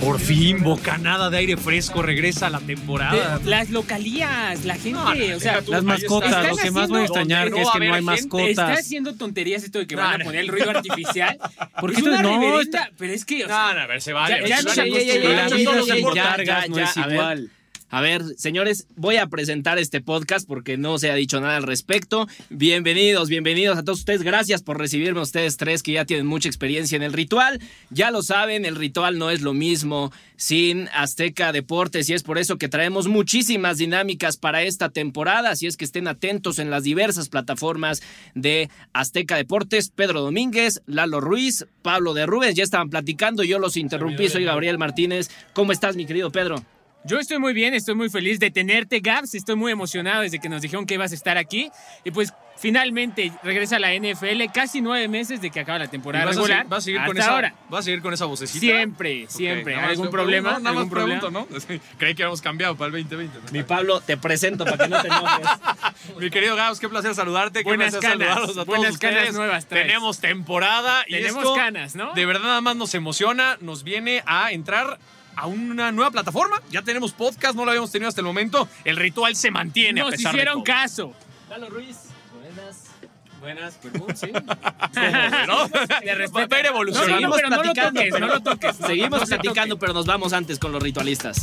Por fin, bocanada de aire fresco regresa a la temporada. De- las localías, la gente, No, o sea, tú, Las mascotas, lo que más voy a extrañar que es que no hay gente, está mascotas. haciendo tonterías esto de que No, van a poner el ruido artificial. ¿Por Es qué una no, está- pero es que, o No, sea, no, a ver, se vale. Ya- ya ya-. A ver, señores, voy a presentar este podcast porque no se ha dicho nada al respecto. Bienvenidos, bienvenidos a todos ustedes. Gracias por recibirme ustedes tres que ya tienen mucha experiencia en el ritual. Ya lo saben, el ritual no es lo mismo sin Azteca Deportes y es por eso que traemos muchísimas dinámicas para esta temporada. Así es que estén atentos en las diversas plataformas de Azteca Deportes. Pedro Domínguez, Lalo Ruiz, Pablo de Rubens ya estaban platicando. Yo los interrumpí, soy Gabriel Martínez. ¿Cómo estás, mi querido Pedro? Yo estoy muy bien, estoy muy feliz de tenerte, Gabs. Estoy muy emocionado desde que nos dijeron que ibas a estar aquí. Y pues finalmente regresa a la NFL, casi nueve meses de que acaba la ¿Y temporada vas, a regular. seguir, vas a seguir con hasta esa, ahora. ¿Vas a seguir con esa vocecita? Siempre, siempre. más ¿Algún problema? No, nada más ¿Algún problema? pregunto, ¿no? Creí que habíamos cambiado para el 2020. ¿no? Mi Pablo, te presento para que no te enojes. Mi querido Gabs, qué placer saludarte. qué Buenas placer canas, saludarlos a todos buenas canas ustedes. nuevas traes. Tenemos temporada y Tenemos esto canas, ¿no? De verdad nada más nos emociona, nos viene a entrar a una nueva plataforma. Ya tenemos podcast, no lo habíamos tenido hasta el momento. El ritual se mantiene a Nos de hicieron todo. caso. Lalo Ruiz, buenas. Buenas, perdón, sí. ¿no? De respeto. Va a ir evolucionando. No, pero no lo platicando, toques, pero- no lo toques. Seguimos platicando, toque. pero nos vamos antes con los ritualistas.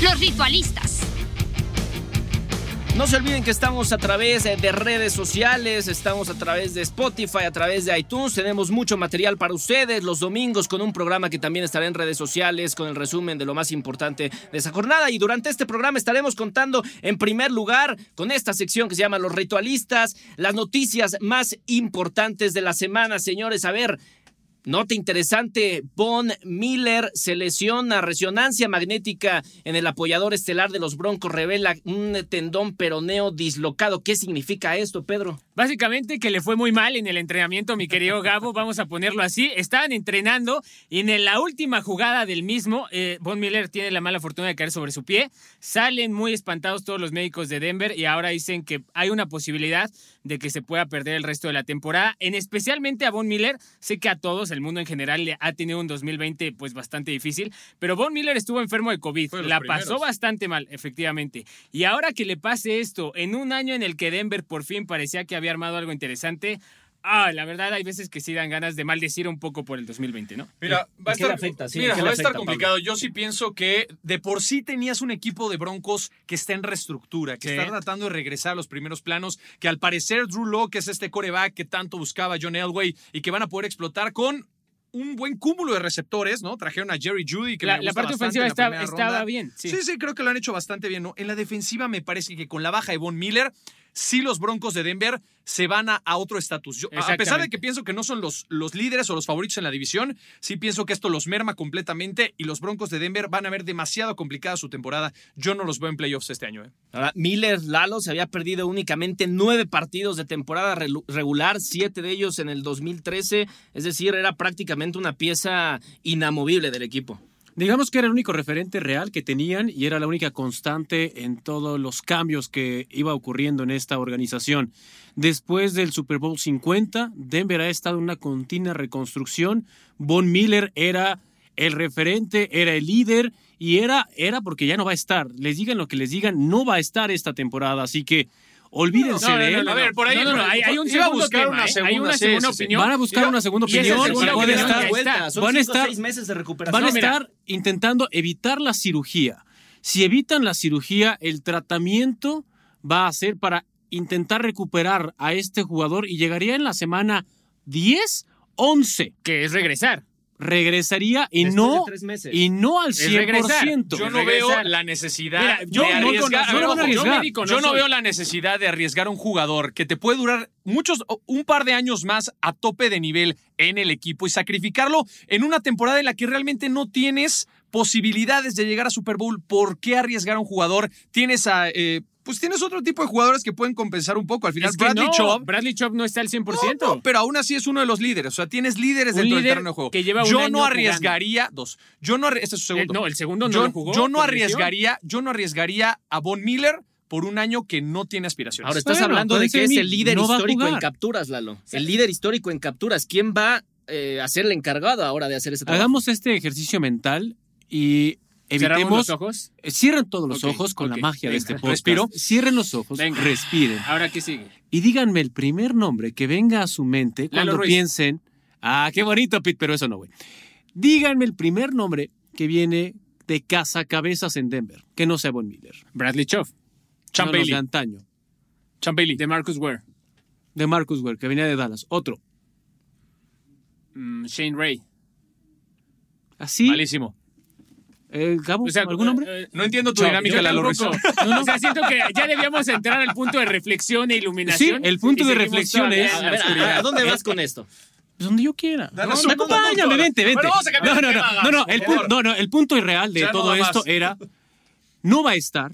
Los ritualistas. No se olviden que estamos a través de redes sociales, estamos a través de Spotify, a través de iTunes, tenemos mucho material para ustedes los domingos con un programa que también estará en redes sociales con el resumen de lo más importante de esa jornada. Y durante este programa estaremos contando en primer lugar con esta sección que se llama Los Ritualistas, las noticias más importantes de la semana, señores, a ver, Nota interesante, Von Miller se lesiona, resonancia magnética en el apoyador estelar de los Broncos revela un tendón peroneo dislocado. ¿Qué significa esto, Pedro? Básicamente que le fue muy mal en el entrenamiento, mi querido Gabo, vamos a ponerlo así. Estaban entrenando y en la última jugada del mismo, eh, Von Miller tiene la mala fortuna de caer sobre su pie. Salen muy espantados todos los médicos de Denver y ahora dicen que hay una posibilidad de que se pueda perder el resto de la temporada. En especialmente a Von Miller, sé que a todos, el mundo en general, le ha tenido un 2020 pues bastante difícil, pero Von Miller estuvo enfermo de COVID. La primeros. pasó bastante mal, efectivamente. Y ahora que le pase esto, en un año en el que Denver por fin parecía que había armado algo interesante, ah, la verdad hay veces que sí dan ganas de maldecir un poco por el 2020, ¿no? Mira, va a ¿Qué le estar, afecta? Sí, mira, ¿qué le va a estar afecta, complicado. Yo sí pienso que de por sí tenías un equipo de Broncos que está en reestructura, que Sí. está tratando de regresar a los primeros planos, que al parecer Drew que es este coreback que tanto buscaba John Elway y que van a poder explotar con un buen cúmulo de receptores, ¿no? Trajeron a Jerry Judy, que La, me la parte ofensiva en la estaba, primera estaba ronda. bien. Sí. Sí. sí, creo que lo han hecho bastante bien, ¿no? En la defensiva me parece que con la baja de Von Miller, sí los Broncos de Denver se van a, a otro estatus. A pesar de que pienso que no son los, los líderes o los favoritos en la división, sí pienso que esto los merma completamente y los Broncos de Denver van a ver demasiado complicada su temporada. Yo no los veo en playoffs este año. ¿eh? Ahora, Miller Lalo se había perdido únicamente nueve partidos de temporada regular, siete de ellos en el 2013, es decir, era prácticamente una pieza inamovible del equipo. Digamos que era el único referente real que tenían y era la única constante en todos los cambios que iba ocurriendo en esta organización. Después del Super Bowl 50, Denver ha estado en una continua reconstrucción. Von Miller era el referente, era el líder y era, era porque ya no va a estar. Les digan lo que les digan, no va a estar esta temporada. Así que olvídense No, no, de él. A ver, por ahí- hay, hay un segundo buscar tema, una ¿eh? hay segunda, una sí, segunda sí, sí. opinión. Van a buscar una segunda opinión segunda opinión estar. Son van a estar- seis meses de recuperación. van a estar intentando evitar la cirugía. Si evitan la cirugía, el tratamiento va a ser para intentar recuperar a este jugador y llegaría en la semana 10, 11. Que es regresar. Regresaría y Después no de tres meses. y no al Es regresar. 100%. Yo no veo la necesidad Mira, yo de no arriesgar. ver, no ojo, yo arriesgar. Yo no soy. veo la necesidad de arriesgar a un jugador que te puede durar muchos, un par de años más a tope de nivel en el equipo y sacrificarlo en una temporada en la que realmente no tienes posibilidades de llegar a Super Bowl. ¿Por qué arriesgar a un jugador? Tienes a. eh, pues tienes otro tipo de jugadores que pueden compensar un poco. Al final, Es que Bradley no, Chubb. Bradley Chubb no está al 100%. No, no, pero aún así es uno de los líderes. O sea, tienes líderes dentro del terreno de juego. que lleva un yo año no arriesgaría. Dos. Yo no. Este es su segundo. Eh, no, el segundo no yo, lo jugó yo no arriesgaría. Yo no arriesgaría a Von Miller por un año que no tiene aspiraciones. Ahora estás Bueno, hablando de que es el líder no histórico en capturas, Lalo. El líder histórico en capturas. ¿Quién va eh, a ser el encargado ahora de hacer ese trabajo? Hagamos este ejercicio mental y Cerramos evitemos. los ojos. eh, Cierren todos los ojos con la magia de este podcast. respiro. Cierren los ojos, Venga. respiren. Ahora, ¿qué sigue? Y díganme el primer nombre que venga a su mente cuando Ruiz. piensen. Ah, qué bonito, Pete, pero eso no, güey. Díganme el primer nombre que viene de cazacabezas en Denver, que no sea Von Miller. Bradley Chubb. Champ No, los Bailey. de antaño. Champ Bailey. De Marcus Ware. De Marcus Ware, que venía de Dallas. Otro. Mm, Shane Ray. Así. Malísimo. Eh, Gabo, O sea, ¿algún nombre? eh, eh, No entiendo tu dinámica, Lalo Ruiz. tampoco. O sea, siento que ya debíamos entrar al punto de reflexión e Sí, iluminación. el punto de reflexión es- A la ver, ¿a-. ¿a dónde vas con esto? Pues donde yo quiera. No, punto, acompáñame, vente, vente. Bueno, vamos a no, de no, tema, no, no, no, el no, no, el punto irreal de Ya no todo más. esto era, no va a estar,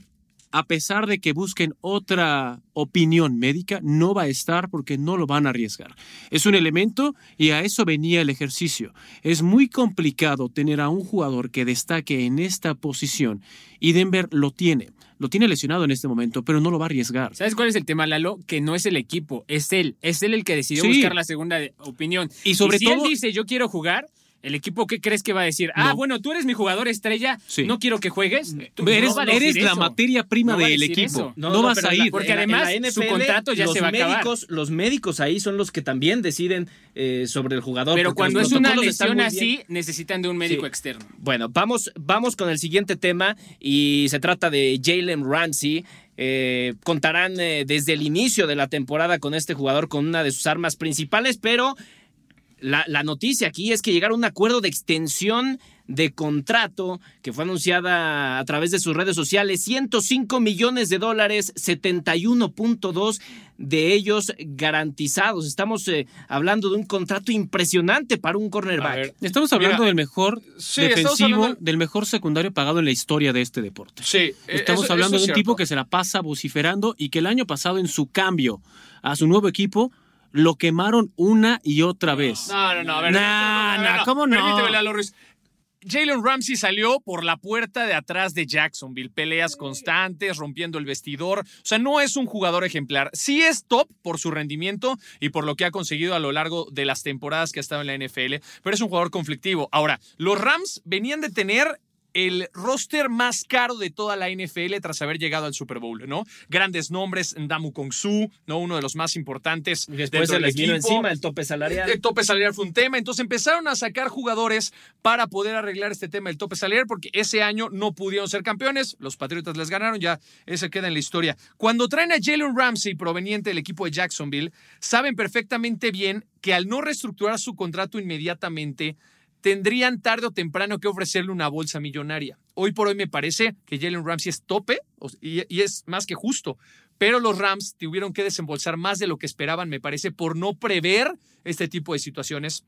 a pesar de que busquen otra opinión médica, no va a estar porque no lo van a arriesgar. Es un elemento y a eso venía el ejercicio. Es muy complicado tener a un jugador que destaque en esta posición y Denver lo tiene. Lo tiene lesionado en este momento, pero no lo va a arriesgar. ¿Sabes cuál es el tema, Lalo? Que no es el equipo, es él. Es él el que decidió Sí. buscar la segunda opinión. Y sobre si todo- él dice, yo quiero jugar, ¿el equipo qué crees que va a decir? Ah, No. bueno, tú eres mi jugador estrella, Sí. no quiero que juegues. Tú- Eres, no va a decir eres la materia prima No del equipo. No, vas a la- ir. Porque además, su NFL, contrato ya los se va a acabar. médicos, Los médicos ahí son los que también deciden eh, sobre el jugador. Pero cuando es una lesión así, necesitan de un médico Sí. externo. Bueno, vamos, vamos con el siguiente tema y se trata de Jalen Ramsey. Eh, contarán eh, desde el inicio de la temporada con este jugador con una de sus armas principales, pero la, la noticia aquí es que llegaron a un acuerdo de extensión de contrato que fue anunciada a través de sus redes sociales, 105 millones de dólares, 71.2 de ellos garantizados. Estamos eh, hablando de un contrato impresionante para un cornerback. ver, Estamos hablando Mira, del mejor sí, defensivo, del mejor secundario pagado en la historia de este deporte. Sí, eh, Estamos eso- hablando eso de un tipo que se la pasa vociferando y que el año pasado en su cambio a su nuevo equipo lo quemaron una y otra vez. No, no, no, a ver. Nah, ¿cómo no? Permíteme, Lalo Ruiz. Jalen Ramsey salió por la puerta de atrás de Jacksonville, peleas constantes, rompiendo el vestidor. O sea, no es un jugador ejemplar. Sí es top por su rendimiento y por lo que ha conseguido a lo largo de las temporadas que ha estado en la NFL, pero es un jugador conflictivo. Ahora, los Rams venían de tener el roster más caro de toda la NFL tras haber llegado al Super Bowl, ¿no? Grandes nombres, Ndamu Kongsu, ¿no? Uno de los más importantes. Y después se del les vino encima el tope salarial. El tope salarial fue un tema, entonces empezaron a sacar jugadores para poder arreglar este tema del tope salarial, porque ese año no pudieron ser campeones, los Patriotas les ganaron, ya ese queda en la historia. Cuando traen a Jalen Ramsey proveniente del equipo de Jacksonville, saben perfectamente bien que al no reestructurar su contrato inmediatamente, tendrían tarde o temprano que ofrecerle una bolsa millonaria. Hoy por hoy me parece que Jalen Ramsey es tope y, y es más que justo. Pero los Rams tuvieron que desembolsar más de lo que esperaban, me parece, por no prever este tipo de situaciones.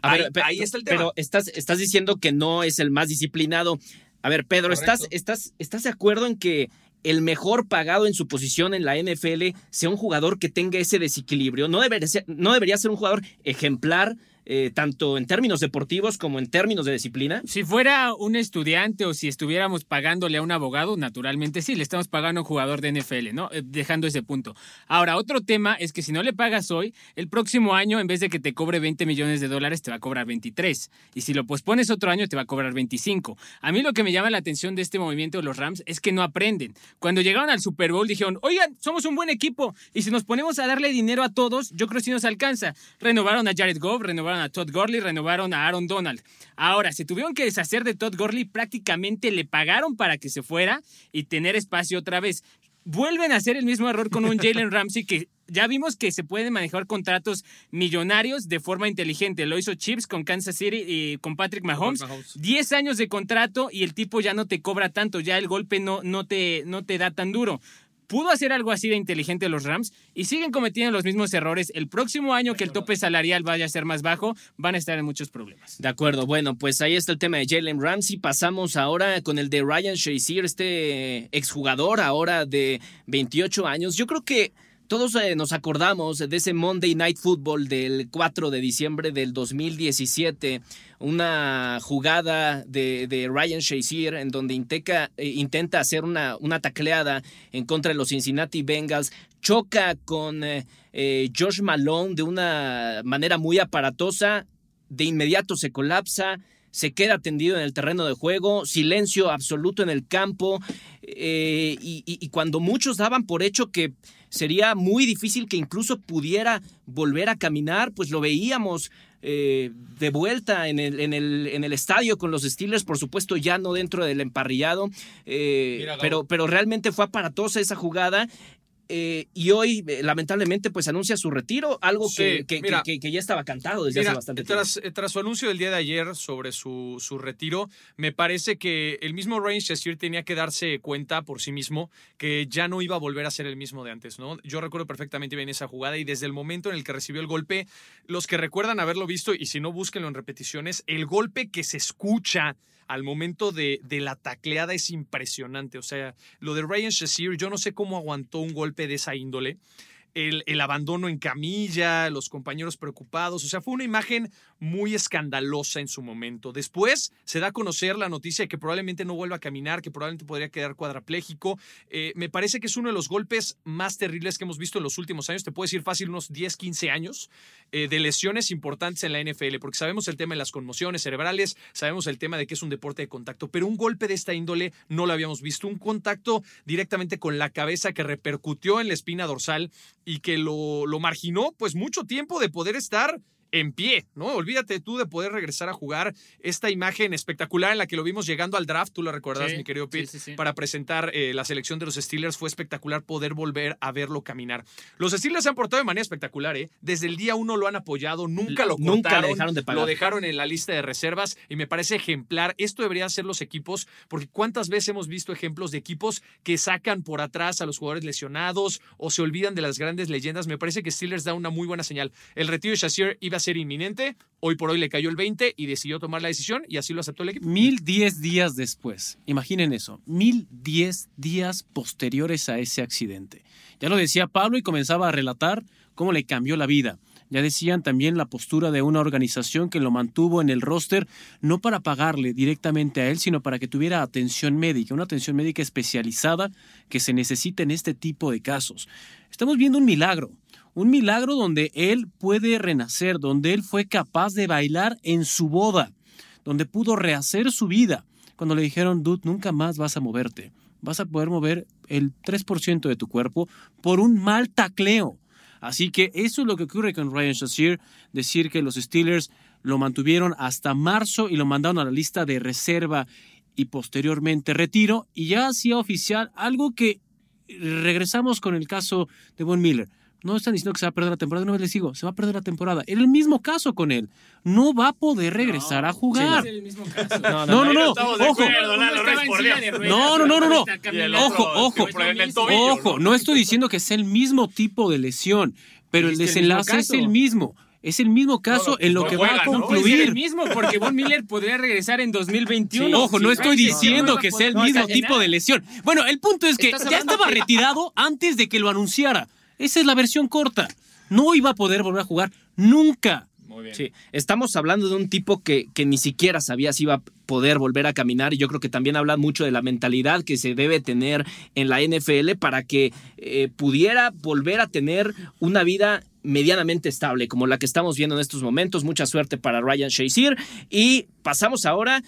A ahí, ver, pe- ahí está el tema. Pero estás, estás diciendo que no es el más disciplinado. A ver, Pedro, ¿estás, estás, ¿estás de acuerdo en que el mejor pagado en su posición en la NFL sea un jugador que tenga ese desequilibrio? No debería ser, no debería ser un jugador ejemplar, eh, tanto en términos deportivos como en términos de disciplina. Si fuera un estudiante o si estuviéramos pagándole a un abogado, naturalmente sí, le estamos pagando a un jugador de NFL, ¿no? Eh, Dejando ese punto. Ahora, otro tema es que si no le pagas hoy, el próximo año, en vez de que te cobre 20 millones de dólares, te va a cobrar 23. Y si lo pospones otro año, te va a cobrar 25. A mí lo que me llama la atención de este movimiento de los Rams es que no aprenden. Cuando llegaron al Super Bowl dijeron, oigan, somos un buen equipo y si nos ponemos a darle dinero a todos, yo creo que sí nos alcanza. Renovaron a Jared Goff, renovaron a Todd Gurley, renovaron a Aaron Donald. Ahora, se tuvieron que deshacer de Todd Gurley, prácticamente le pagaron para que se fuera y tener espacio otra vez. Vuelven a hacer el mismo error con un Jalen Ramsey que ya vimos que se pueden manejar contratos millonarios de forma inteligente. Lo hizo Chips con Kansas City y con Patrick Mahomes. Mahomes. 10 años de contrato y el tipo ya no te cobra tanto, ya el golpe no, no, te, no te da tan duro. Pudo hacer algo así de inteligente los Rams y siguen cometiendo los mismos errores. El próximo año que el tope salarial vaya a ser más bajo, van a estar en muchos problemas. De acuerdo, bueno, pues ahí está el tema de Jalen Ramsey. Pasamos ahora con el de Ryan Shazier, este exjugador ahora de 28 años. Yo creo que todos eh, nos acordamos de ese Monday Night Football del 4 de diciembre del 2017, una jugada de, Ryan Shazier en donde intenta, eh, intenta hacer una, una, tacleada en contra de los Cincinnati Bengals, choca con eh, Josh Malone de una manera muy aparatosa, de inmediato se colapsa, se queda tendido en el terreno de juego, silencio absoluto en el campo, y, cuando muchos daban por hecho que sería muy difícil que incluso pudiera volver a caminar, pues lo veíamos eh, de vuelta en el, en, el, en el estadio con los Steelers, por supuesto ya no dentro del emparrillado, eh, pero, pero realmente fue aparatosa esa jugada eh, y hoy, eh, lamentablemente, pues anuncia su retiro, algo que, que, ya estaba cantado desde hace bastante tiempo. Eh, tras, su anuncio del día de ayer sobre su, su retiro, me parece que el mismo Ryan tenía que darse cuenta por sí mismo que ya no iba a volver a ser el mismo de antes, ¿no? Yo recuerdo perfectamente bien esa jugada y desde el momento en el que recibió el golpe, los que recuerdan haberlo visto, y si no, búsquenlo en repeticiones, el golpe que se escucha al momento de, de, la tacleada es impresionante. O sea, lo de Ryan Shazier, yo no sé cómo aguantó un golpe de esa índole el, abandono en camilla, los compañeros preocupados. O sea, fue una imagen muy escandalosa en su momento. Después se da a conocer la noticia de que probablemente no vuelva a caminar, que probablemente podría quedar cuadrapléjico. Eh, me parece que es uno de los golpes más terribles que hemos visto en los últimos años. Te puedo decir fácil unos 10, 15 años eh, de lesiones importantes en la NFL, porque sabemos el tema de las conmociones cerebrales, sabemos el tema de que es un deporte de contacto, pero un golpe de esta índole no lo habíamos visto. Un contacto directamente con la cabeza que repercutió en la espina dorsal y que lo, lo marginó pues mucho tiempo de poder estar en pie, ¿no? Olvídate tú de poder regresar a jugar esta imagen espectacular en la que lo vimos llegando al draft, tú lo recuerdas, mi querido Pete, para presentar eh, la selección de los Steelers. Fue espectacular poder volver a verlo caminar. Los Steelers se han portado de manera espectacular, ¿eh? Desde el día uno lo han apoyado, nunca lo cortaron, nunca dejaron de pagar. Lo dejaron en la lista de reservas y me parece ejemplar. Esto deberían ser los equipos, porque ¿cuántas veces hemos visto ejemplos de equipos que sacan por atrás a los jugadores lesionados o se olvidan de las grandes leyendas? Me parece que Steelers da una muy buena señal. El retiro de Shazier iba a ser inminente. Hoy por hoy le cayó el 20 y decidió tomar la decisión y así lo aceptó el equipo. Mil diez días después, imaginen eso, mil diez días posteriores a ese accidente. Ya lo decía Pablo y comenzaba a relatar cómo le cambió la vida. Ya decían también la postura de una organización que lo mantuvo en el roster no para pagarle directamente a él, sino para que tuviera atención médica, una atención médica especializada que se necesita en este tipo de casos. Estamos viendo un milagro, un milagro donde él puede renacer, donde él fue capaz de bailar en su boda, donde pudo rehacer su vida. Cuando le dijeron, dude, nunca más vas a moverte, vas a poder mover el 3% de tu cuerpo por un mal tacleo. Así que eso es lo que ocurre con Ryan Shazier, decir que los Steelers lo mantuvieron hasta marzo y lo mandaron a la lista de reserva y posteriormente retiro y ya hacía oficial algo que regresamos con el caso de Von Miller no están diciendo que se va a perder la temporada, no les digo, se va a perder la temporada. Era el mismo caso con él. No va a poder regresar a jugar. No, no, no, no, ojo. No, no, no, no, no. Ojo, ojo. Ojo, no estoy diciendo que sea el mismo tipo de lesión, pero el desenlace es el mismo. Es el mismo caso en lo que va a concluir. Es el mismo, porque Von Miller podría regresar en 2021. ojo, no estoy diciendo que sea el mismo tipo de lesión. Bueno, el punto es que ya estaba retirado antes de que lo anunciara. Esa es la versión corta. No iba a poder volver a jugar nunca. Muy bien. Sí, estamos hablando de un tipo que, que, ni siquiera sabía si iba a poder volver a caminar y yo creo que también habla mucho de la mentalidad que se debe tener en la NFL para que eh, pudiera volver a tener una vida medianamente estable como la que estamos viendo en estos momentos. Mucha suerte para Ryan Shazier y pasamos ahora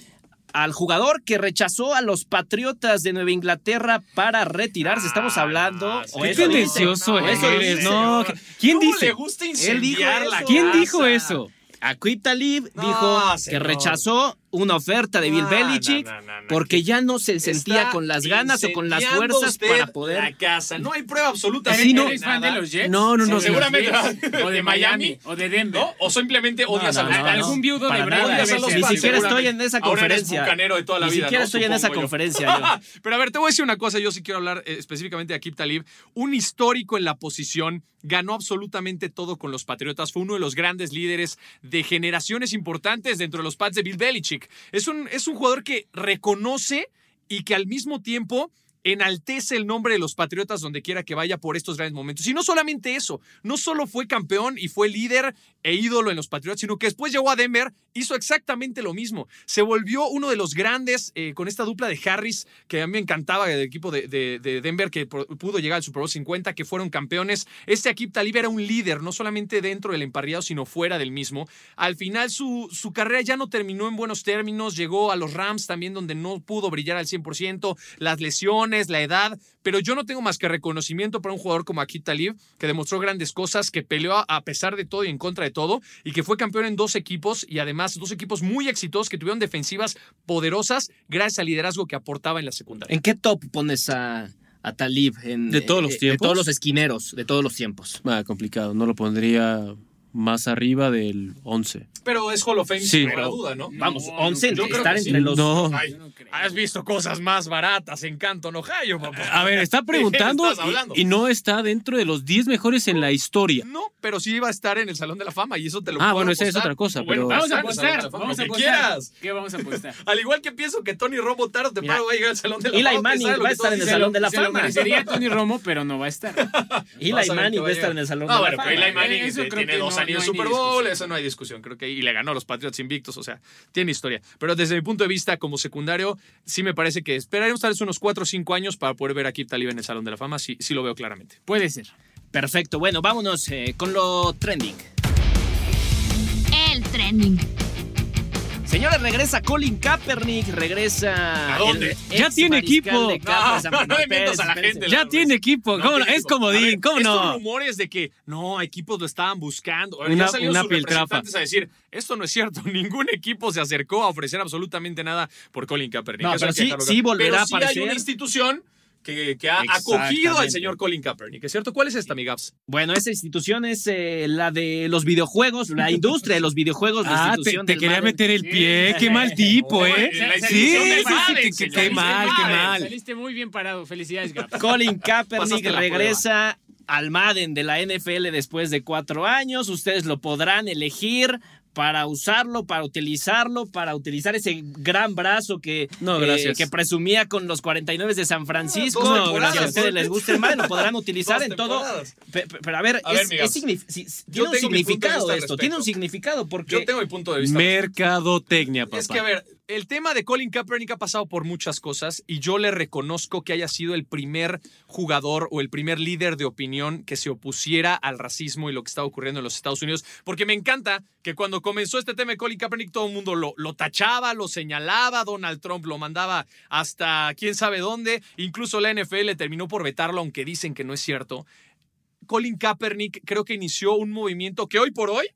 al jugador que rechazó a los Patriotas de Nueva Inglaterra para retirarse. Estamos ah, hablando. qué tendencioso eres. No, ¿Quién dice? Le gusta Él dijo ¿Quién dijo eso? Aquip Talib dijo que rechazó una oferta de Bill No, Belichick no, no, no, no, porque que ya no se sentía con las ganas o con las fuerzas usted para poder. La casa. No hay prueba absoluta. ¿Eres, de eres fan de los Jets? No, no, no, ¿O de seguramente. Jets? O de De Miami. O de Denver. ¿No? O simplemente odias No, a no, no, no. Algún viudo de veces. Ni siquiera estoy en esa Ahora eres conferencia. bucanero de toda la Ni vida, siquiera ¿no? estoy en esa yo. conferencia yo. Pero a ver, te voy a decir una cosa. Yo sí quiero hablar eh, específicamente de Akib Talib. Un histórico en la posición. Ganó absolutamente todo con los Patriotas. Fue uno de los grandes líderes de generaciones importantes dentro de los Pats de Bill Belichick. Es un, es un jugador que reconoce y que al mismo tiempo enaltece el nombre de los Patriotas donde quiera que vaya por estos grandes momentos. Y no solamente eso, no solo fue campeón y fue líder e ídolo en los Patriotas, sino que después llegó a Denver, hizo exactamente lo mismo. Se volvió uno de los grandes eh, con esta dupla de Harris, que a mí me encantaba del equipo de, de- de Denver, que pudo llegar al Super Bowl 50, que fueron campeones. Este Akib Talib era un líder, no solamente dentro del emparrillado, sino fuera del mismo. Al final su, su carrera ya no terminó en buenos términos, llegó a los Rams también donde no pudo brillar al 100%, las lesiones, la edad, pero yo no tengo más que reconocimiento para un jugador como Akib Talib, que demostró grandes cosas, que peleó a- pesar de todo y en contra de todo, y que fue campeón en dos equipos, y además dos equipos muy exitosos que tuvieron defensivas poderosas gracias al liderazgo que aportaba en la secundaria. ¿En qué top pones a, a Talib? En, ¿De todos los eh, De tiempos? todos los esquineros, de todos los tiempos. Ah, complicado. No lo pondría más arriba del 11. Pero es Hall of Fame Sí. sin a duda, ¿no? Vamos, no 11 yo creo estar que sí. entre los. No. Ay, no has visto cosas más baratas en Canton, Ohio, papá. A ver, está preguntando y, y no está dentro de los 10 mejores en la historia. No, pero sí iba a estar en el Salón de la Fama y eso te lo Ah, puedo bueno, esa es otra cosa, Bueno, pero- Vamos a apostar. Vamos a apostar. quieras. ¿Qué vamos a apostar? Al igual que pienso que Tony Romo tarde o temprano va a llegar al Salón de la Eli Fama. Manning ¿sabes lo va a estar en el Salón de la Fama. merecería Tony Romo, pero no va a estar. Eli Manning va a estar en el Salón No, de la bueno, Fama. pero Eli Manning Eso eh, creo tiene que dos no- años no Super Bowl, eso no hay discusión, creo que y le ganó a los Patriots invictos, o sea, tiene historia. Pero desde mi punto de vista como secundario, sí me parece que esperaremos tal vez unos 4 o 5 años para poder ver a Kip Talib en el Salón de la Fama, sí, sí lo veo claramente. Puede ser. Perfecto, bueno, vámonos eh, con lo trending. El trending. Señores, regresa Colin Kaepernick, regresa. ¿A dónde? el Ya tiene equipo. No, no, no le mientas a la gente, Ya la- tiene equipo. Es comodín. ¿Cómo estos no? rumores de que no, equipos lo estaban buscando. Una- ya salieron una sus representantes a decir, esto no es cierto, ningún equipo se acercó a ofrecer absolutamente nada por Colin Kaepernick. No, Eso pero sí- sí volverá Pero a sí hay aparecer. una institución que, que ha acogido al señor Colin Kaepernick, ¿es cierto? ¿Cuál es esta, mi Gaps? Bueno, esa institución es eh, la de los videojuegos, la industria de los videojuegos. la Ah, te, institución te quería Madden. meter el pie. Qué mal tipo, ¿eh? La Sí, sí, del Madden, qué mal, qué mal. Saliste muy bien parado. Felicidades, Gap. Colin Kaepernick regresa al Madden de la NFL después de cuatro años. Ustedes lo podrán elegir para usarlo, para utilizarlo, para utilizar ese gran brazo que, No, eh, gracias. que presumía con los 49 de San Francisco. Dos Si a ustedes les el Madden, lo podrán utilizar en todo. temporadas. Pe- pe- Pero, a ver, A ver, es- Miguel. es signif- si- Yo tiene un significado esto, tiene un significado porque... Yo tengo mi punto de vista. Mercadotecnia, papá. Es que, a ver, el tema de Colin Kaepernick ha pasado por muchas cosas y yo le reconozco que haya sido el primer jugador o el primer líder de opinión que se opusiera al racismo y lo que estaba ocurriendo en los Estados Unidos, porque me encanta que cuando comenzó este tema de Colin Kaepernick todo el mundo lo, lo tachaba, lo señalaba, Donald Trump lo mandaba hasta quién sabe dónde, incluso la NFL terminó por vetarlo, aunque dicen que no es cierto. Colin Kaepernick creo que inició un movimiento que hoy por hoy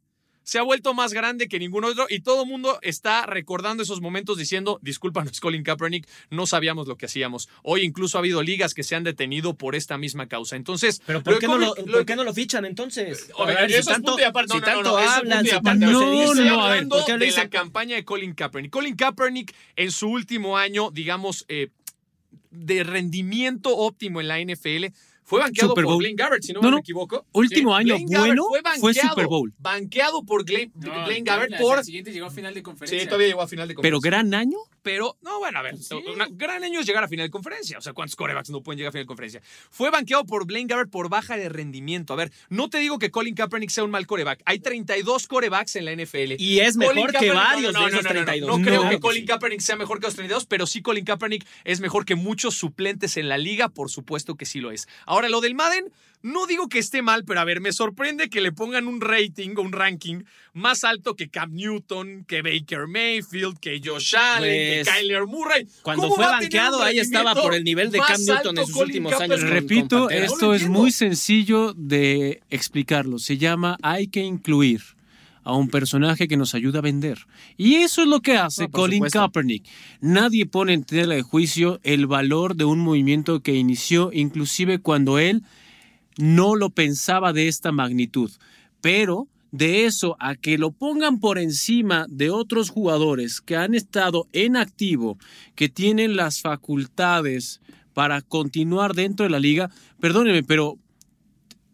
se ha vuelto más grande que ningún otro y todo el mundo está recordando esos momentos diciendo, discúlpanos Colin Kaepernick, no sabíamos lo que hacíamos. Hoy incluso ha habido ligas que se han detenido por esta misma causa. Entonces, ¿Pero por qué, no lo, ¿por qué no lo fichan entonces? A ver, si tanto, aparte. si No, no, no, tanto no, es hablan, si tanto No, se Estoy dice, no, a ver, hablando ¿por qué de lo la campaña de Colin Kaepernick. Colin Kaepernick en su último año, digamos, eh, de rendimiento óptimo en la NFL, fue banqueado Super por Bowl. Blaine Gabbert, si no, No, me no. equivoco. Último año Blaine Gabbert bueno fue banqueado, Super Bowl. Banqueado por Blaine, No, Blaine Gabbert la- por... El siguiente llegó a final de conferencia. Sí, todavía llegó a final de Pero conferencia. gran año. Pero, no, bueno, a ver, un gran año es llegar a final de conferencia. O sea, ¿cuántos corebacks no pueden llegar a final de conferencia? Fue banqueado por Blaine Gabbert por baja de rendimiento. A ver, no te digo que Colin Kaepernick sea un mal coreback. Hay 32 corebacks en la NFL. Y es Colin mejor que Kaepernick- varios no, no, de esos no, no, no, 32. No, creo No, que Colin sí. Kaepernick sea mejor que los 32, pero sí Colin Kaepernick es mejor que muchos suplentes en la liga, por supuesto que sí lo es. Ahora, lo del Madden, no digo que esté mal, pero a ver, me sorprende que le pongan un rating o un ranking más alto que Cam Newton, que Baker Mayfield, que Josh Allen, Pues, que Kyler Murray. Cuando ¿Cómo fue banqueado, ahí estaba por el nivel de Cam Newton en sus Colin últimos años. Kaepernick? Repito, con Panteras. No esto es muy sencillo de explicarlo. Se llama hay que incluir. A un personaje que nos ayuda a vender. Y eso es lo que hace No, por Colin supuesto. Kaepernick. Nadie pone en tela de juicio el valor de un movimiento que inició inclusive cuando él no lo pensaba de esta magnitud. Pero de eso a que lo pongan por encima de otros jugadores que han estado en activo, que tienen las facultades para continuar dentro de la liga, perdónenme, pero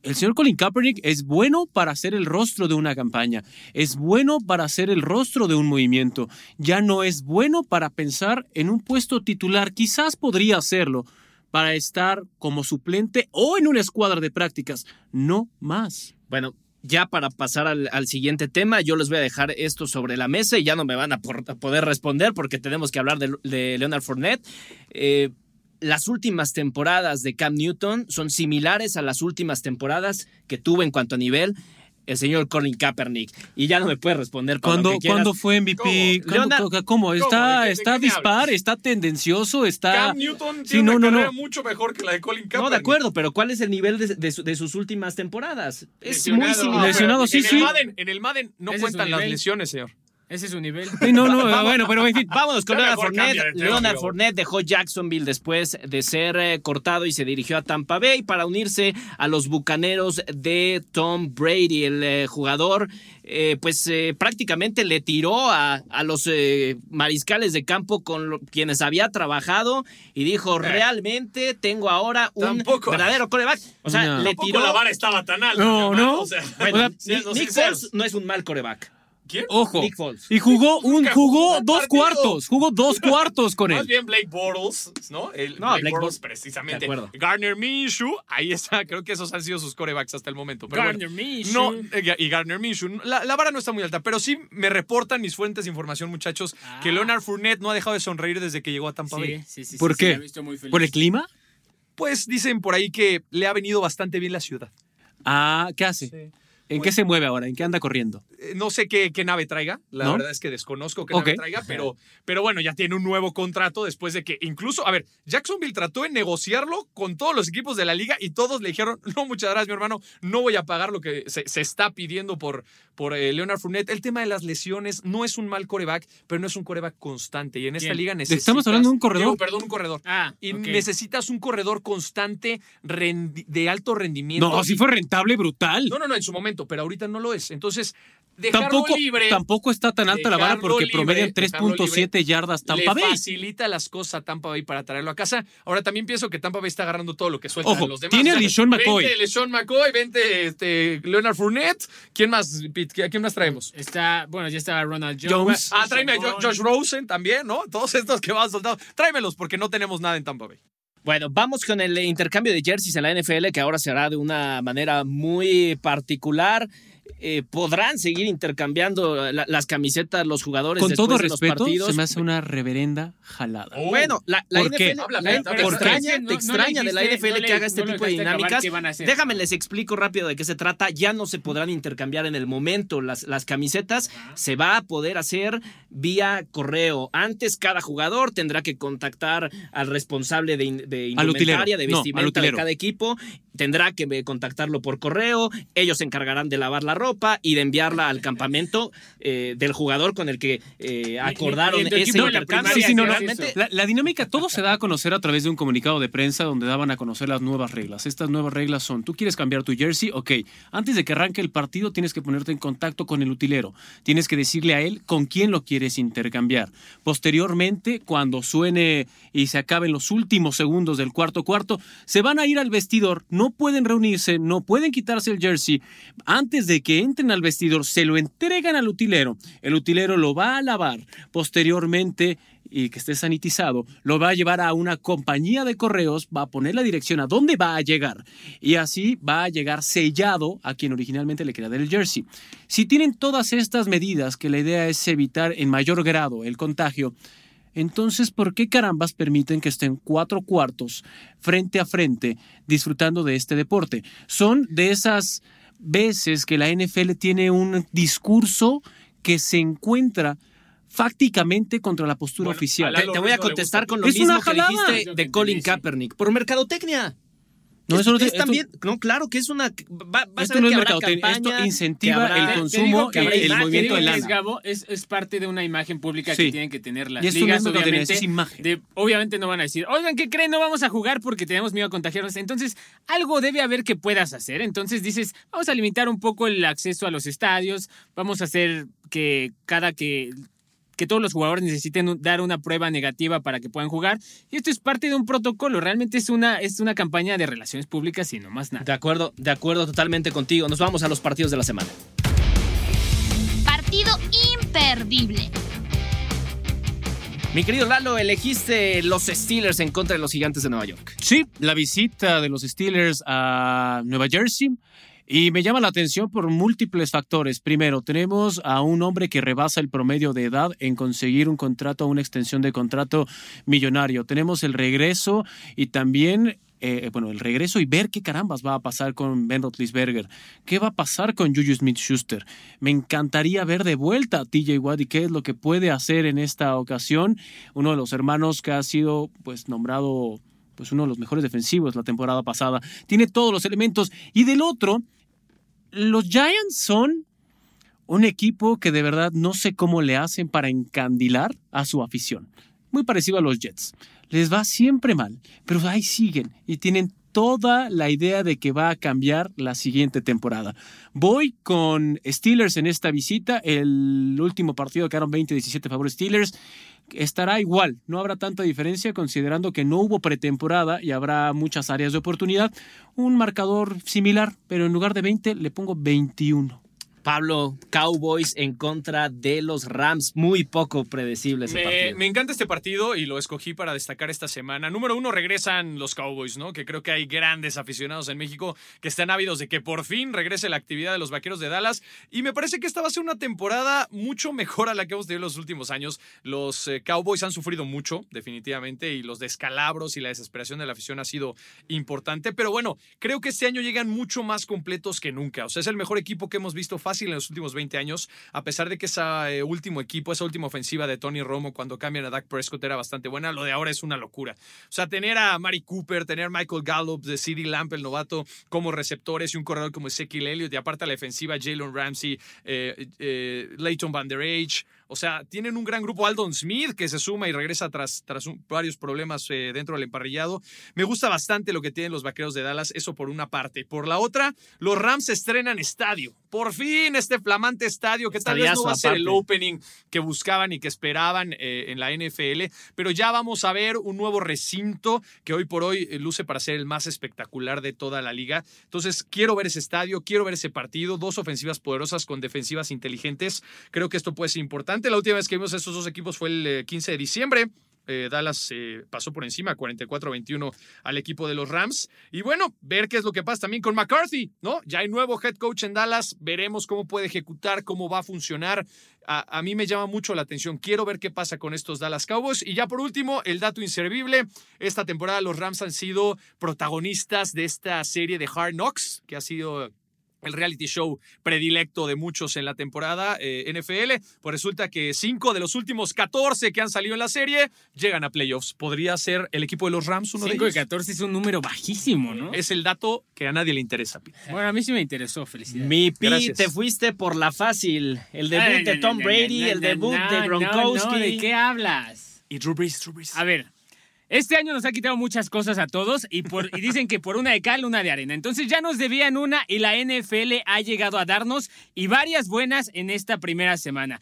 el señor Colin Kaepernick es bueno para ser el rostro de una campaña, es bueno para ser el rostro de un movimiento, ya no es bueno para pensar en un puesto titular, quizás podría hacerlo para estar como suplente o en una escuadra de prácticas, no más. Bueno, ya para pasar al, siguiente tema, yo les voy a dejar esto sobre la mesa y ya no me van a, poder responder porque tenemos que hablar de, de Leonard Fournette. Eh, las últimas temporadas de Cam Newton son similares a las últimas temporadas que tuvo en cuanto a nivel el señor Colin Kaepernick. Y ya no me puede responder lo ¿Cuándo, que quieras. ¿cuándo fue MVP? ¿Cómo? ¿Cuándo- Leonard- ¿Cómo? ¿Está, ¿De qué- de está dispar? ¿Está tendencioso? ¿Está...? Cam Newton tiene Sí, una no, no, carrera no. mucho mejor que la de Colin Kaepernick. No, de acuerdo, pero ¿cuál es el nivel de, de su- de sus últimas temporadas? Es muy similar. Lesionado, sí, en sí. El Madden, en el Madden no Ese cuentan las nivel. lesiones, señor. Ese es su nivel. Sí, no, no, bueno, pero en fin. Vámonos con Leonard Fournette. Leonard. Fournette dejó Jacksonville después de ser eh, cortado y se dirigió a Tampa Bay para unirse a los bucaneros de Tom Brady, el eh, jugador. eh, pues eh, prácticamente le tiró a, a los eh, mariscales de campo con lo- quienes había trabajado y dijo, realmente tengo ahora un Tampoco- verdadero coreback. O sea, No. le Tampoco tiró... la vara estaba tan alta. No, no. O sea, Bueno, O sea, siendo Nick. Foles no es un mal coreback. ¿Quién? Ojo. Nick Foles. Y jugó un jugó dos partido. cuartos, jugó dos cuartos con Más él. bien Blake Bortles, ¿no? El No, Blake, Blake Bortles, precisamente. Gardner Minshew, ahí está. Creo que esos han sido sus corebacks hasta el momento. Pero Gardner bueno, Minshew. No, eh, y Gardner Minshew. La, la vara no está muy alta, pero sí me reportan mis fuentes de información, muchachos, que Leonard Fournette no ha dejado de sonreír desde que llegó a Tampa Bay. Sí, sí, sí. ¿Por sí, qué? sí, la he visto muy feliz. ¿Por el clima? Pues dicen por ahí que le ha venido bastante bien la ciudad. Ah, ¿qué hace? Sí. ¿En qué se mueve ahora? ¿En qué anda corriendo? Eh, No sé qué, qué nave traiga, la ¿No? verdad es que desconozco qué nave traiga, pero, pero bueno, ya tiene un nuevo contrato después de que incluso, a ver, Jacksonville trató de negociarlo con todos los equipos de la liga y todos le dijeron, no, muchas gracias, mi hermano, no voy a pagar lo que se, se está pidiendo por, por eh, Leonard Fournette. El tema de las lesiones no es un mal coreback, pero no es un coreback constante y en esta Bien. liga necesitas... Estamos hablando de un corredor. Digo, perdón, un corredor. Ah, Y necesitas un corredor constante de alto rendimiento. No, sí fue rentable, brutal. No, no, no, en su momento, pero ahorita no lo es. Entonces, dejarlo Tampoco, libre. tampoco está tan alta la vara porque libre, promedian dejarlo 3.7 yardas Tampa le Bay. facilita las cosas a Tampa Bay para traerlo a casa. Ahora también pienso que Tampa Bay está agarrando todo lo que sueltan Ojo, los demás. tiene a LeSean McCoy. Vente LeSean McCoy, vente este, Leonard Fournette. ¿Quién más, Pete? ¿A quién más traemos? Está, bueno, ya estaba Ronald Jones. Jones. Ah, tráeme a Jo- Josh Rosen también, ¿no? Todos estos que van soltados. Tráemelos porque no tenemos nada en Tampa Bay. Bueno, vamos con el intercambio de jerseys en la NFL que ahora se hará de una manera muy particular. Eh, podrán seguir intercambiando la- las camisetas los jugadores Con todo de los respeto, partidos. se me hace una reverenda jalada. Bueno, la, la ¿Por qué? NFL, Habla, la- habla, te extraña, No, no extraña de la NFL no que haga este tipo de dinámicas. qué van a hacer. Déjame les explico rápido de qué se trata. Ya no se podrán intercambiar en el momento las, las camisetas. Se va a poder hacer vía correo. Antes cada jugador tendrá que contactar al responsable de, de indumentaria, de vestimenta de cada equipo. Tendrá que contactarlo por correo. Ellos se encargarán de lavar la ropa y de enviarla al campamento eh, del jugador con el que eh, acordaron ese equipo de la intercambio. Sí, sí, no. La, la dinámica, todo se da a conocer a través de un comunicado de prensa donde daban a conocer las nuevas reglas. Estas nuevas reglas son, tú quieres cambiar tu jersey, ok, antes de que arranque el partido tienes que ponerte en contacto con el utilero, tienes que decirle a él con quién lo quieres intercambiar. Posteriormente, cuando suene y se acaben los últimos segundos del cuarto cuarto, se van a ir al vestidor, no pueden reunirse, no pueden quitarse el jersey. Antes de que entren al vestidor, se lo entregan al utilero, el utilero lo va a lavar, posteriormente y que esté sanitizado, lo va a llevar a una compañía de correos, va a poner la dirección a dónde va a llegar y así va a llegar sellado a quien originalmente le quería el jersey. Si tienen todas estas medidas, que la idea es evitar en mayor grado el contagio, entonces, ¿por qué carambas permiten que estén cuatro cuartos frente a frente disfrutando de este deporte? Son de esas veces que la NFL tiene un discurso que se encuentra fácticamente contra la postura Bueno, oficial. Te, te voy a contestar con lo Es mismo que dijiste de Colin Kaepernick. Por mercadotecnia. No, Es- eso no te- es esto- también, no, claro que es una. Va, vas a Esto ver no que es habrá mercadotecnia, campañas, esto incentiva que habrá- el consumo que y el imagen, movimiento de que lana. es, Gabo, es, es parte de una imagen pública Sí. que tienen que tener las Y esto no ligas, es mercadotecnia, obviamente. eso es imagen. de- obviamente no van a decir, oigan, ¿qué creen? No vamos a jugar porque tenemos miedo a contagiarnos. Entonces, algo debe haber que puedas hacer. Entonces dices, vamos a limitar un poco el acceso a los estadios, vamos a hacer que cada que que todos los jugadores necesiten dar una prueba negativa para que puedan jugar. Y esto es parte de un protocolo. Realmente es una, es una campaña de relaciones públicas y no más nada. De acuerdo, de acuerdo totalmente contigo. Nos vamos a los partidos de la semana. Partido imperdible. Mi querido Lalo, elegiste los Steelers en contra de los Gigantes de Nueva York. Sí, la visita de los Steelers a Nueva Jersey. Y me llama la atención por múltiples factores. Primero, tenemos a un hombre que rebasa el promedio de edad en conseguir un contrato, una extensión de contrato millonario. Tenemos el regreso y también, eh, bueno, el regreso y ver qué carambas va a pasar con Ben Roethlisberger. ¿Qué va a pasar con Juju Smith-Schuster? Me encantaría ver de vuelta a TJ Watt y qué es lo que puede hacer en esta ocasión. Uno de los hermanos que ha sido, pues, nombrado pues uno de los mejores defensivos la temporada pasada. Tiene todos los elementos. Y del otro, los Giants son un equipo que de verdad no sé cómo le hacen para encandilar a su afición. Muy parecido a los Jets. Les va siempre mal, pero ahí siguen y tienen toda la idea de que va a cambiar la siguiente temporada. Voy con Steelers en esta visita. El último partido quedaron 20-17 favor Steelers. Estará igual, no habrá tanta diferencia considerando que no hubo pretemporada y habrá muchas áreas de oportunidad. Un marcador similar, pero en lugar de 20 le pongo 21. Pablo, Cowboys en contra de los Rams. Muy poco predecible ese Me, partido. me encanta este partido y lo escogí para destacar esta semana. Número uno, regresan los Cowboys, ¿no? Que creo que hay grandes aficionados en México que están ávidos de que por fin regrese la actividad de los vaqueros de Dallas. Y me parece que esta va a ser una temporada mucho mejor a la que hemos tenido en los últimos años. Los eh, Cowboys han sufrido mucho, definitivamente, y los descalabros y la desesperación de la afición ha sido importante. Pero bueno, creo que este año llegan mucho más completos que nunca. O sea, es el mejor equipo que hemos visto fácil en los últimos 20 años, a pesar de que ese último equipo, esa última ofensiva de Tony Romo cuando cambian a Dak Prescott era bastante buena, lo de ahora es una locura. O sea, tener a Mari Cooper, tener Michael Gallup, de CD Lamp, el novato, como receptores y un corredor como Ezekiel Elliott, y aparte la defensiva Jalen Ramsey, eh, eh, Leighton Van Der Age. O sea, tienen un gran grupo. Aldon Smith, que se suma y regresa tras, tras un- varios problemas eh, dentro del emparrillado. Me gusta bastante lo que tienen los vaqueros de Dallas, eso por una parte. Por la otra, los Rams estrenan estadio. Por fin, este flamante estadio, que tal vez no va a ser el opening que buscaban y que esperaban eh, en la NFL, pero ya vamos a ver un nuevo recinto que hoy por hoy eh, luce para ser el más espectacular de toda la liga. Entonces, quiero ver ese estadio, quiero ver ese partido, dos ofensivas poderosas con defensivas inteligentes. Creo que esto puede ser importante. La última vez que vimos estos dos equipos fue el eh, 15 de diciembre. Eh, Dallas eh, pasó por encima 44-21 al equipo de los Rams. Y bueno, ver qué es lo que pasa también con McCarthy, ¿no? Ya hay nuevo head coach en Dallas, veremos cómo puede ejecutar, cómo va a funcionar. A, a mí me llama mucho la atención, quiero ver qué pasa con estos Dallas Cowboys. Y ya por último, el dato inservible, esta temporada los Rams han sido protagonistas de esta serie de Hard Knocks, que ha sido el reality show predilecto de muchos en la temporada eh, NFL. Pues resulta que cinco de los últimos 14 que han salido en la serie llegan a playoffs. ¿Podría ser el equipo de los Rams uno 5 de de ellos? 14 es un número bajísimo, ¿no? Es el dato que a nadie le interesa. Pete. Bueno, a mí sí me interesó, felicidades. Mi Pi, Gracias. te fuiste por la fácil. El debut Ay, de Tom no, Brady, el debut no, de no, Gronkowski. no, ¿De qué hablas? Y Drew Brees, Drew Brees. A ver, este año nos ha quitado muchas cosas a todos y, por, y dicen que por una de cal, una de arena. Entonces ya nos debían una y la NFL ha llegado a darnos y varias buenas en esta primera semana.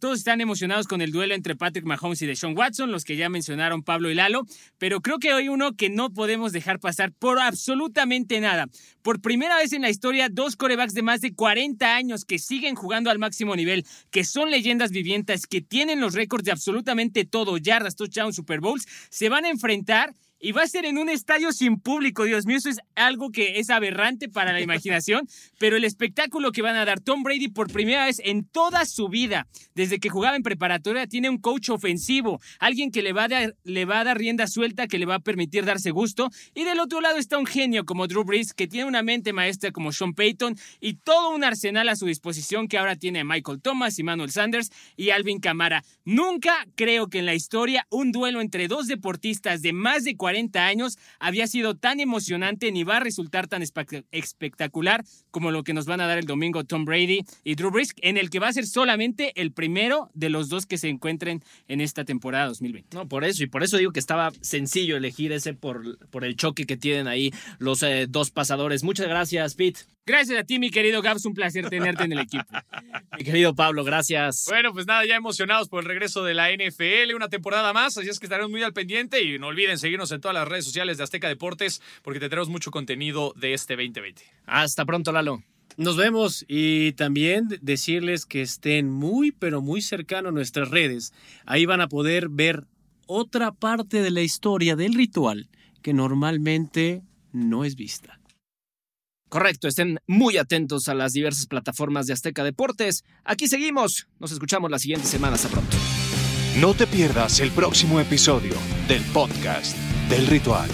Todos están emocionados con el duelo entre Patrick Mahomes y Deshaun Watson, los que ya mencionaron Pablo y Lalo, pero creo que hay uno que no podemos dejar pasar por absolutamente nada. Por primera vez en la historia, dos corebacks de más de 40 años que siguen jugando al máximo nivel, que son leyendas vivientes, que tienen los récords de absolutamente todo, yardas, touchdowns, Super Bowls, se van a enfrentar y va a ser en un estadio sin público. Dios mío, eso es algo que es aberrante para la imaginación, pero el espectáculo que van a dar Tom Brady por primera vez en toda su vida, desde que jugaba en preparatoria, tiene un coach ofensivo, alguien que le va a dar, le va a dar rienda suelta, que le va a permitir darse gusto. Y del otro lado está un genio como Drew Brees, que tiene una mente maestra como Sean Payton y todo un arsenal a su disposición que ahora tiene Michael Thomas, Emmanuel Sanders y Alvin Kamara. Nunca creo que en la historia un duelo entre dos deportistas de más de 40 40 años había sido tan emocionante ni va a resultar tan espectacular como lo que nos van a dar el domingo Tom Brady y Drew Brees, en el que va a ser solamente el primero de los dos que se encuentren en esta temporada 2020. No, por eso, y por eso digo que estaba sencillo elegir ese por, por el choque que tienen ahí los eh, dos pasadores. Muchas gracias, Pete. Gracias a ti, mi querido Gabs, un placer tenerte en el equipo. Mi querido Pablo, gracias. Bueno, pues nada, ya emocionados por el regreso de la NFL, una temporada más, así es que estaremos muy al pendiente y no olviden seguirnos en todas las redes sociales de Azteca Deportes porque tendremos mucho contenido de este 2020. Hasta pronto, Lalo. Nos vemos y también decirles que estén muy, pero muy cercanos a nuestras redes. Ahí van a poder ver otra parte de la historia del ritual que normalmente no es vista. Correcto, estén muy atentos a las diversas plataformas de Azteca Deportes. Aquí seguimos. Nos escuchamos la siguiente semana. Hasta pronto. No te pierdas el próximo episodio del podcast del ritual.